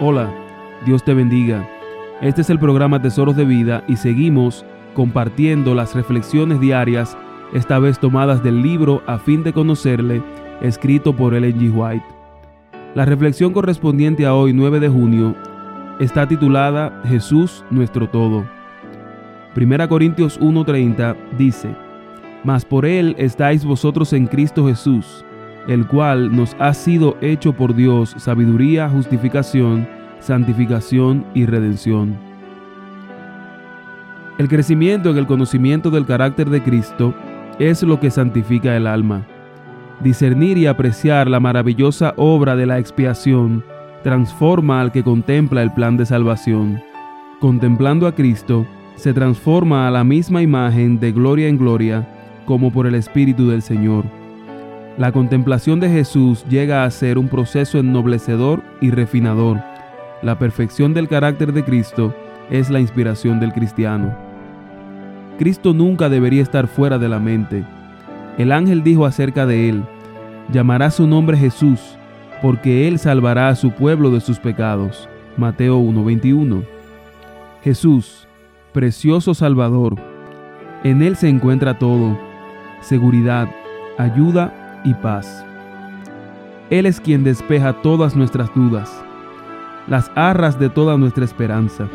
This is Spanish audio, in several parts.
Hola, Dios te bendiga. Este es el programa Tesoros de Vida y seguimos compartiendo las reflexiones diarias, esta vez tomadas del libro A fin de conocerle, escrito por Ellen G. White. La reflexión correspondiente a hoy, 9 de junio, está titulada Jesús nuestro todo. Primera Corintios 1:30 dice, Mas por él estáis vosotros en Cristo Jesús, el cual nos ha sido hecho por Dios sabiduría, justificación, santificación y redención. El crecimiento en el conocimiento del carácter de Cristo es lo que santifica el alma. Discernir y apreciar la maravillosa obra de la expiación transforma al que contempla el plan de salvación. Contemplando a Cristo, se transforma a la misma imagen de gloria en gloria, como por el Espíritu del Señor. La contemplación de Jesús llega a ser un proceso ennoblecedor y refinador. La perfección del carácter de Cristo es la inspiración del cristiano. Cristo nunca debería estar fuera de la mente. El ángel dijo acerca de él, llamará su nombre Jesús, porque él salvará a su pueblo de sus pecados. Mateo 1:21. Jesús, precioso Salvador, en él se encuentra todo, seguridad, ayuda y paz. Él es quien despeja todas nuestras dudas, las arras de toda nuestra esperanza.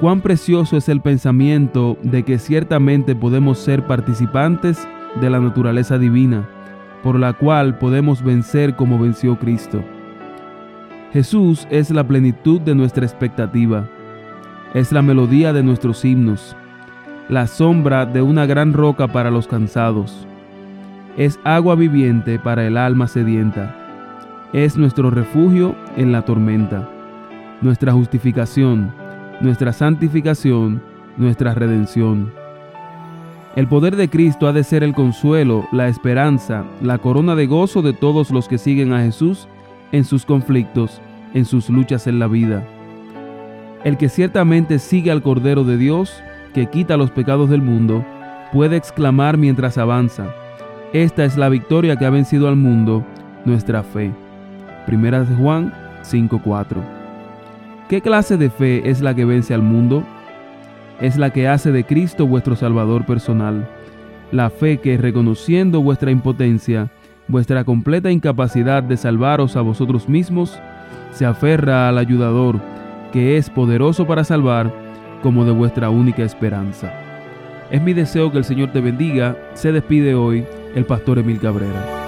Cuán precioso es el pensamiento de que ciertamente podemos ser participantes de la naturaleza divina, por la cual podemos vencer como venció Cristo. Jesús es la plenitud de nuestra expectativa, es la melodía de nuestros himnos, la sombra de una gran roca para los cansados es agua viviente para el alma sedienta. Es nuestro refugio en la tormenta, nuestra justificación, nuestra santificación, nuestra redención. El poder de Cristo ha de ser el consuelo, la esperanza, la corona de gozo de todos los que siguen a Jesús en sus conflictos, en sus luchas en la vida. El que ciertamente sigue al Cordero de Dios, que quita los pecados del mundo, puede exclamar mientras avanza, esta es la victoria que ha vencido al mundo, nuestra fe. Primera de Juan 5:4. ¿Qué clase de fe es la que vence al mundo? Es la que hace de Cristo vuestro Salvador personal. La fe que, reconociendo vuestra impotencia, vuestra completa incapacidad de salvaros a vosotros mismos, se aferra al ayudador, que es poderoso para salvar, como de vuestra única esperanza. Es mi deseo que el Señor te bendiga. Se despide hoy el pastor Emil Cabrera.